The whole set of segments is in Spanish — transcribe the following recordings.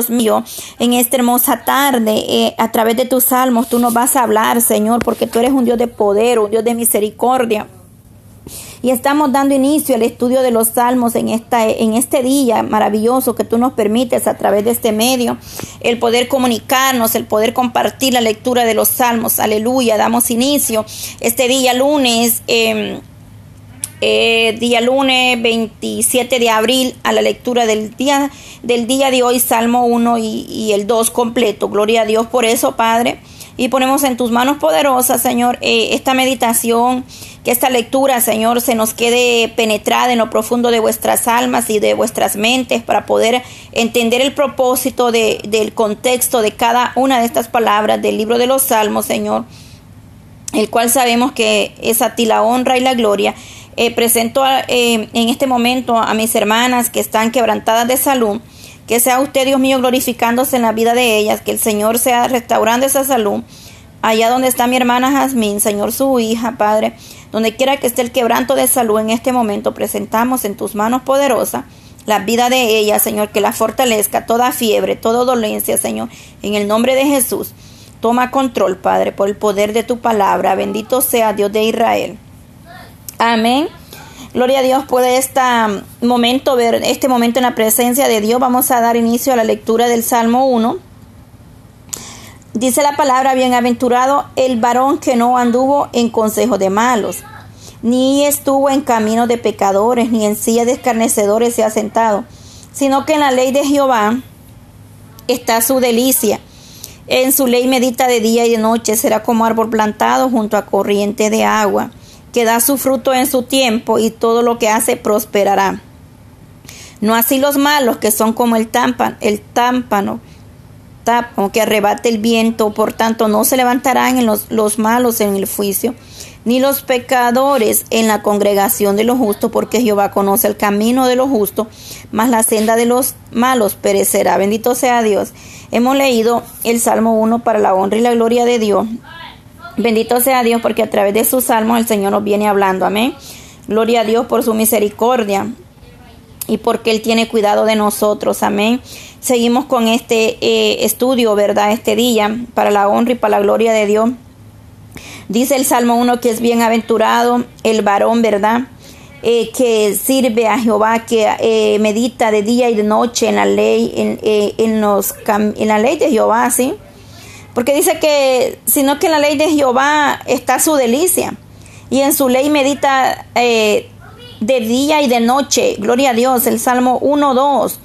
Dios mío, en esta hermosa tarde, eh, a través de tus salmos, tú nos vas a hablar, Señor, porque tú eres un Dios de poder, un Dios de misericordia. Y estamos dando inicio al estudio de los salmos en, esta, en este día maravilloso que tú nos permites a través de este medio, el poder comunicarnos, el poder compartir la lectura de los salmos. Aleluya, damos inicio este día lunes. Eh, eh, día lunes 27 de abril a la lectura del día, del día de hoy, Salmo 1 y, el 2 completo. Gloria a Dios por eso, Padre. Y ponemos en tus manos poderosas, Señor, eh, esta meditación, que esta lectura, Señor, se nos quede penetrada en lo profundo de vuestras almas y de vuestras mentes para poder entender el propósito de, del contexto de cada una de estas palabras del libro de los Salmos, Señor, el cual sabemos que es a ti la honra y la gloria eh, presento eh, en este momento a mis hermanas que están quebrantadas de salud. Que sea usted, Dios mío, glorificándose en la vida de ellas. Que el Señor sea restaurando esa salud. Allá donde está mi hermana Jazmín, Señor, su hija, Padre. Donde quiera que esté el quebranto de salud en este momento, presentamos en tus manos poderosas la vida de ella, Señor, que la fortalezca, toda fiebre, toda dolencia, Señor, en el nombre de Jesús. Toma control, Padre, por el poder de tu palabra. Bendito sea Dios de Israel. Amén. Gloria a Dios por este momento, ver este momento en la presencia de Dios. Vamos a dar inicio a la lectura del Salmo 1. Dice la palabra, bienaventurado el varón que no anduvo en consejo de malos, ni estuvo en camino de pecadores, ni en silla de escarnecedores se ha sentado, sino que en la ley de Jehová está su delicia. En su ley medita de día y de noche, será como árbol plantado junto a corriente de agua que da su fruto en su tiempo y todo lo que hace prosperará. No así los malos que son como el támpano, el támpano, tápano que arrebate el viento, por tanto no se levantarán en los, los malos en el juicio, ni los pecadores en la congregación de los justos, porque Jehová conoce el camino de los justos, mas la senda de los malos perecerá. Bendito sea Dios. Hemos leído el Salmo 1 para la honra y la gloria de Dios. Bendito sea Dios porque a través de sus salmos el Señor nos viene hablando. Amén. Gloria a Dios por su misericordia y porque Él tiene cuidado de nosotros. Amén. Seguimos con este eh, estudio, ¿verdad? Este día para la honra y para la gloria de Dios. Dice el Salmo 1 que es bienaventurado el varón, ¿verdad? Eh, que sirve a Jehová, que eh, medita de día y de noche en la ley, en, en, los, en la ley de Jehová, ¿sí? Porque dice que, sino que en la ley de Jehová está su delicia. Y en su ley medita eh, de día y de noche. Gloria a Dios. El Salmo 1, 2.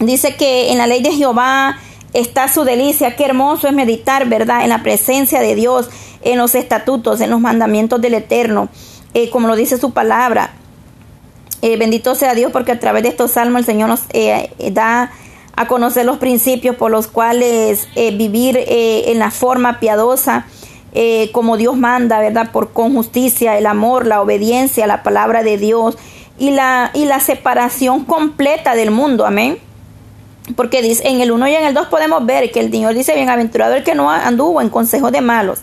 Dice que en la ley de Jehová está su delicia. Qué hermoso es meditar, ¿verdad? En la presencia de Dios, en los estatutos, en los mandamientos del Eterno. Eh, como lo dice su palabra. Eh, bendito sea Dios porque a través de estos salmos el Señor nos da a conocer los principios por los cuales eh, vivir eh, en la forma piadosa, eh, como Dios manda, ¿verdad? Por con justicia, el amor, la obediencia la palabra de Dios y la, y la separación completa del mundo, amén. Porque dice, en el 1 y en el 2 podemos ver que el Señor dice, bienaventurado el que no anduvo en consejo de malos,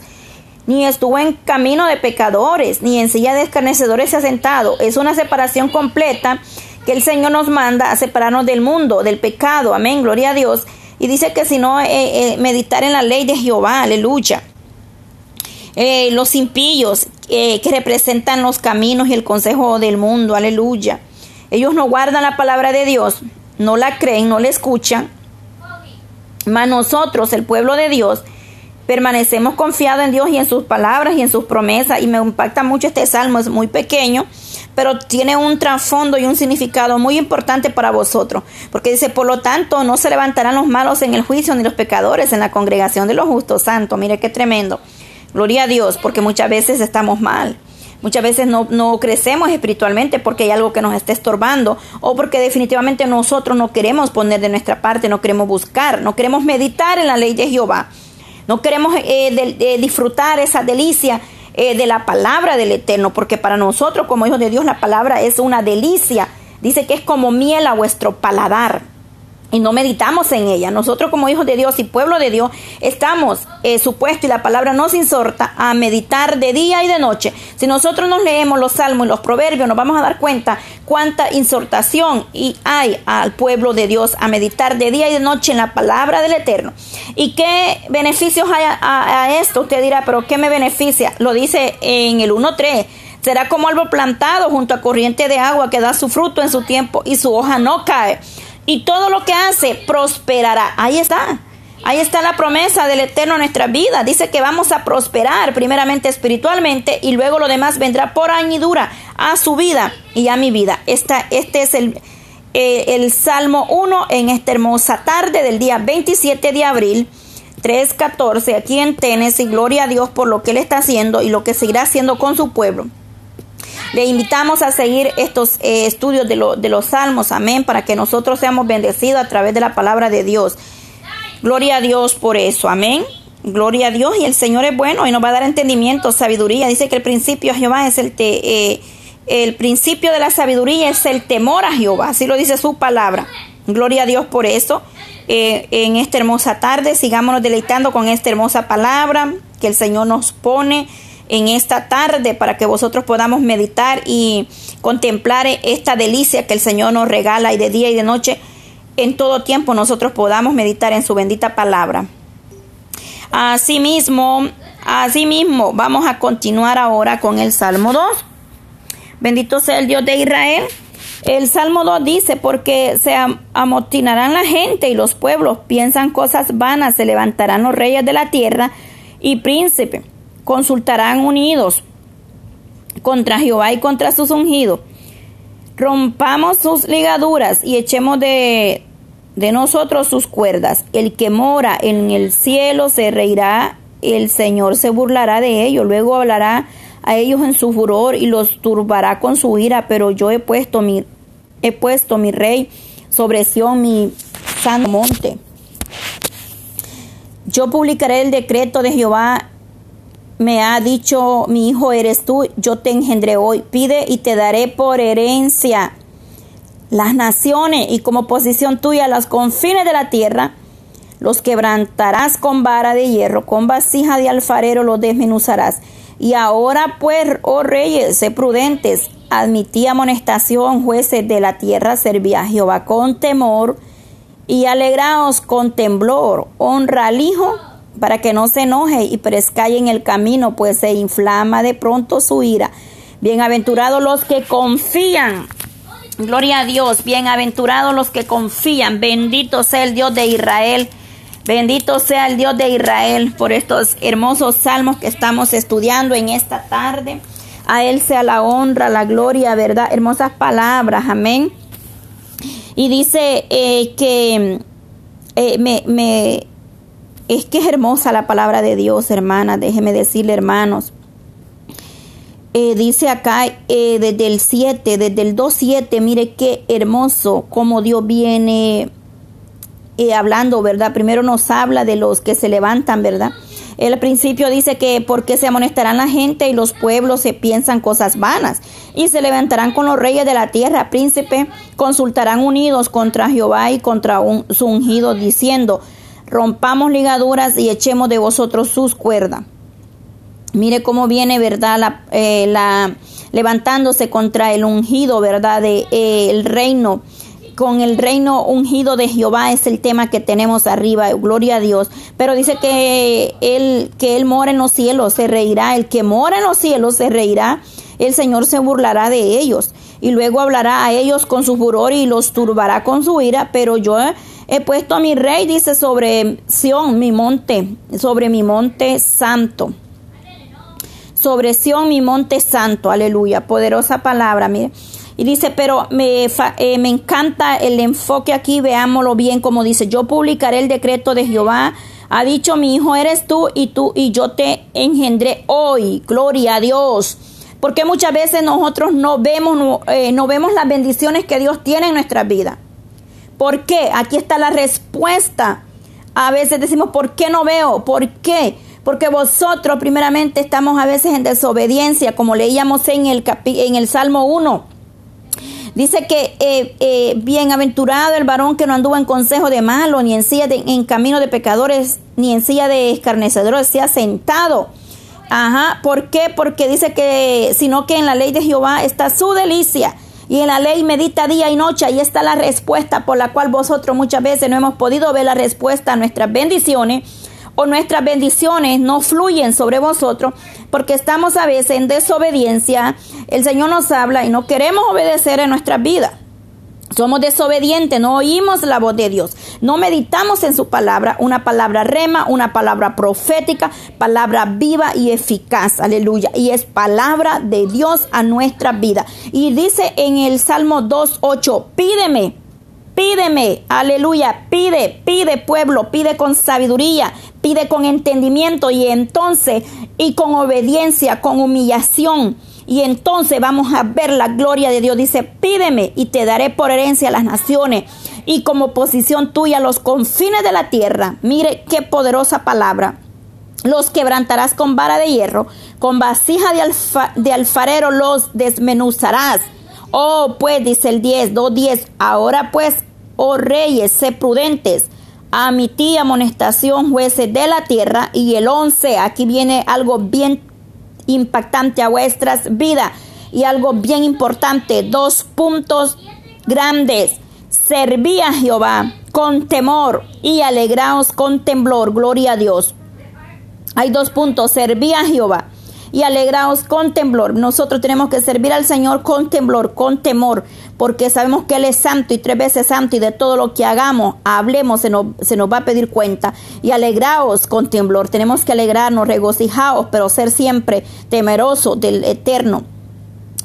ni estuvo en camino de pecadores, ni en silla de escarnecedores se ha sentado. Es una separación completa que el Señor nos manda a separarnos del mundo, del pecado, amén, gloria a Dios. Y dice que si no, eh, eh, meditar en la ley de Jehová, aleluya. Eh, los impillos que representan los caminos y el consejo del mundo, aleluya. Ellos no guardan la palabra de Dios, no la creen, no la escuchan. Mas nosotros, el pueblo de Dios, permanecemos confiados en Dios y en sus palabras y en sus promesas. Y me impacta mucho este salmo, es muy pequeño, pero tiene un trasfondo y un significado muy importante para vosotros. Porque dice, por lo tanto, no se levantarán los malos en el juicio ni los pecadores en la congregación de los justos santos. Mire qué tremendo. Gloria a Dios, porque muchas veces estamos mal. Muchas veces no, no, crecemos espiritualmente porque hay algo que nos está estorbando o porque definitivamente nosotros no queremos poner de nuestra parte, no queremos buscar, no queremos meditar en la ley de Jehová. No queremos eh, disfrutar esa delicia eh, de la palabra del Eterno, porque para nosotros como hijos de Dios la palabra es una delicia. Dice que es como miel a vuestro paladar. Y no meditamos en ella. Nosotros como hijos de Dios y pueblo de Dios estamos eh, supuestos, y la palabra nos insorta, a meditar de día y de noche. Si nosotros nos leemos los salmos y los proverbios, nos vamos a dar cuenta cuánta insortación y hay al pueblo de Dios a meditar de día y de noche en la palabra del Eterno. ¿Y qué beneficios hay a, esto? Usted dirá, pero ¿qué me beneficia? Lo dice en el 1.3 será como árbol plantado junto a corriente de agua que da su fruto en su tiempo y su hoja no cae y todo lo que hace prosperará. Ahí está. Ahí está la promesa del Eterno en nuestra vida. Dice que vamos a prosperar primeramente espiritualmente y luego lo demás vendrá por añadidura a su vida y a mi vida. Esta, este es el, eh, el Salmo 1 en esta hermosa tarde del día 27 de abril. 3.14 aquí en Tennessee. Gloria a Dios por lo que Él está haciendo y lo que seguirá haciendo con su pueblo. Le invitamos a seguir estos eh, estudios de, de los salmos, amén, para que nosotros seamos bendecidos a través de la palabra de Dios. Gloria a Dios por eso, amén. Gloria a Dios y el Señor es bueno y nos va a dar entendimiento, sabiduría. Dice que el principio a Jehová es el, eh, el principio de la sabiduría es el temor a Jehová, así lo dice su palabra. Gloria a Dios por eso. Eh, en esta hermosa tarde sigámonos deleitando con esta hermosa palabra que el Señor nos pone en esta tarde para que vosotros podamos meditar y contemplar esta delicia que el Señor nos regala y de día y de noche en todo tiempo nosotros podamos meditar en su bendita palabra. Asimismo, asimismo, vamos a continuar ahora con el Salmo 2. Bendito sea el Dios de Israel. El Salmo 2 dice, porque se amotinarán la gente y los pueblos piensan cosas vanas, se levantarán los reyes de la tierra y príncipes consultarán unidos contra Jehová y contra sus ungidos. Rompamos sus ligaduras y echemos de, de nosotros sus cuerdas. El que mora en el cielo se reirá, el Señor se burlará de ellos, luego hablará a ellos en su furor y los turbará con su ira, pero yo he puesto mi, he puesto mi rey sobre Sión, mi santo monte. Yo publicaré el decreto de Jehová me ha dicho, mi hijo eres tú, yo te engendré hoy, pide y te daré por herencia las naciones y como posición tuya los confines de la tierra, los quebrantarás con vara de hierro, con vasija de alfarero los desmenuzarás. Y ahora pues, oh reyes, sé prudentes, admití amonestación, jueces de la tierra, servía a Jehová con temor y alegraos con temblor, honra al Hijo para que no se enoje y prescalle en el camino, pues se inflama de pronto su ira. Bienaventurados los que confían. Gloria a Dios, bienaventurados los que confían. Bendito sea el Dios de Israel. Bendito sea el Dios de Israel por estos hermosos salmos que estamos estudiando en esta tarde. A Él sea la honra, la gloria, verdad, hermosas palabras, amén. Y dice eh, que eh, me, me es que es hermosa la palabra de Dios, hermana. Déjeme decirle, hermanos. Eh, dice acá eh, desde el 7, desde el 2.7, mire qué hermoso cómo Dios viene eh, hablando, ¿verdad? Primero nos habla de los que se levantan, ¿verdad? El principio dice que porque se amonestarán la gente y los pueblos se piensan cosas vanas y se levantarán con los reyes de la tierra, príncipe, consultarán unidos contra Jehová y contra un, su ungido diciendo, rompamos ligaduras y echemos de vosotros sus cuerdas. Mire cómo viene, ¿verdad? La, eh, levantándose contra el ungido, ¿verdad? De eh, el reino. Con el reino ungido de Jehová es el tema que tenemos arriba, gloria a Dios. Pero dice que él, que él mora en los cielos, se reirá. El que mora en los cielos se reirá. El Señor se burlará de ellos. Y luego hablará a ellos con su furor y los turbará con su ira. Pero yo He puesto a mi rey, dice, sobre Sión, mi monte, sobre mi monte santo. Sobre Sión, mi monte santo, aleluya, poderosa palabra, mire. Y dice, pero me, eh, me encanta el enfoque aquí, veámoslo bien, como dice, yo publicaré el decreto de Jehová. Ha dicho, mi hijo eres tú y tú y yo te engendré hoy. Gloria a Dios. Porque muchas veces nosotros no vemos, no, eh, no vemos las bendiciones que Dios tiene en nuestra vida. ¿Por qué? Aquí está la respuesta. A veces decimos, ¿por qué no veo? ¿Por qué? Porque vosotros primeramente estamos a veces en desobediencia, como leíamos en el, en el Salmo 1. Dice que eh, eh, bienaventurado el varón que no anduvo en consejo de malo, ni en silla de, en camino de pecadores, ni en silla de escarnecedores, se ha sentado. Ajá, ¿por qué? Porque dice que, sino que en la ley de Jehová está su delicia. Y en la ley medita día y noche. Ahí está la respuesta por la cual vosotros muchas veces no hemos podido ver la respuesta a nuestras bendiciones o nuestras bendiciones no fluyen sobre vosotros porque estamos a veces en desobediencia. El Señor nos habla y no queremos obedecer en nuestra vida. Somos desobedientes, no oímos la voz de Dios, no meditamos en su palabra, una palabra rema, una palabra profética, palabra viva y eficaz, aleluya. Y es palabra de Dios a nuestra vida. Y dice en el Salmo 2.8, pídeme, pídeme, aleluya, pide, pide pueblo, pide con sabiduría, pide con entendimiento y entonces, y con obediencia, con humillación. Y entonces vamos a ver la gloria de Dios. Dice, pídeme y te daré por herencia a las naciones y como posición tuya los confines de la tierra. Mire qué poderosa palabra. Los quebrantarás con vara de hierro, con vasija de, alfarero los desmenuzarás. Oh, pues, dice el 10, 2.10, ahora pues, oh reyes, sé prudentes a mi tía amonestación, jueces de la tierra. Y el 11, aquí viene algo bien impactante a vuestras vidas. Y algo bien importante, dos puntos grandes. Serví a Jehová con temor y alegraos con temblor. Gloria a Dios. Hay dos puntos. Serví a Jehová y alegraos con temblor. Nosotros tenemos que servir al Señor con temblor, con temor, porque sabemos que Él es santo y tres veces santo y de todo lo que hagamos, hablemos, se nos, va a pedir cuenta. Y alegraos con temblor. Tenemos que alegrarnos, regocijaos, pero ser siempre temerosos del eterno.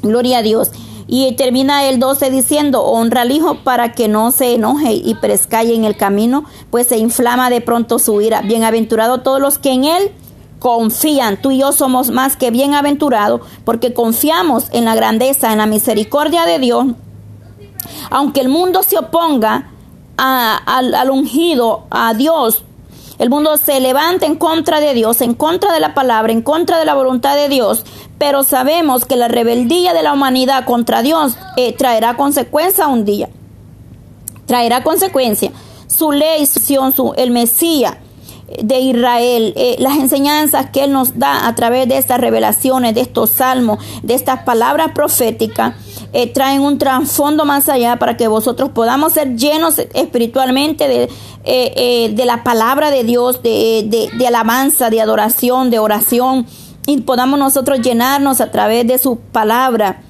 Gloria a Dios. Y termina el 12 diciendo, honra al Hijo para que no se enoje y prescalle en el camino, pues se inflama de pronto su ira. Bienaventurado todos los que en Él confían. Tú y yo somos más que bienaventurados porque confiamos en la grandeza, en la misericordia de Dios. Aunque el mundo se oponga al, ungido, a Dios, el mundo se levanta en contra de Dios, en contra de la palabra, en contra de la voluntad de Dios, pero sabemos que la rebeldía de la humanidad contra Dios eh, traerá consecuencia un día. Traerá consecuencia. Su ley, su, el Mesías, de Israel, eh, las enseñanzas que Él nos da a través de estas revelaciones, de estos salmos, de estas palabras proféticas, eh, traen un trasfondo más allá para que vosotros podamos ser llenos espiritualmente de, eh, de la palabra de Dios, de, de, alabanza, de adoración, de oración, y podamos nosotros llenarnos a través de su palabra,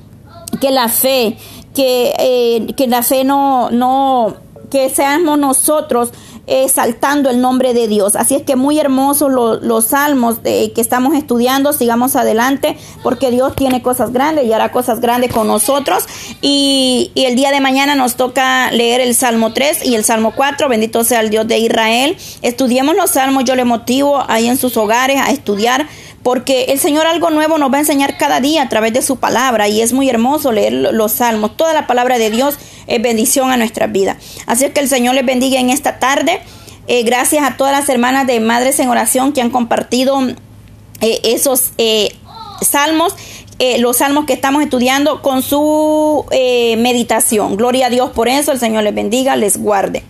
que la fe, que, que la fe no, no, que seamos nosotros exaltando el nombre de Dios. Así es que muy hermosos los salmos que estamos estudiando. Sigamos adelante porque Dios tiene cosas grandes y hará cosas grandes con nosotros. Y, y el día de mañana nos toca leer el Salmo 3 y el Salmo 4. Bendito sea el Dios de Israel. Estudiemos los salmos. Yo le motivo ahí en sus hogares a estudiar porque el Señor algo nuevo nos va a enseñar cada día a través de su palabra y es muy hermoso leer los salmos. Toda la palabra de Dios es bendición a nuestra vida. Así es que el Señor les bendiga en esta tarde. Eh, gracias a todas las hermanas de Madres en Oración que han compartido eh, esos eh, salmos, los salmos que estamos estudiando con su meditación. Gloria a Dios por eso. El Señor les bendiga, les guarde.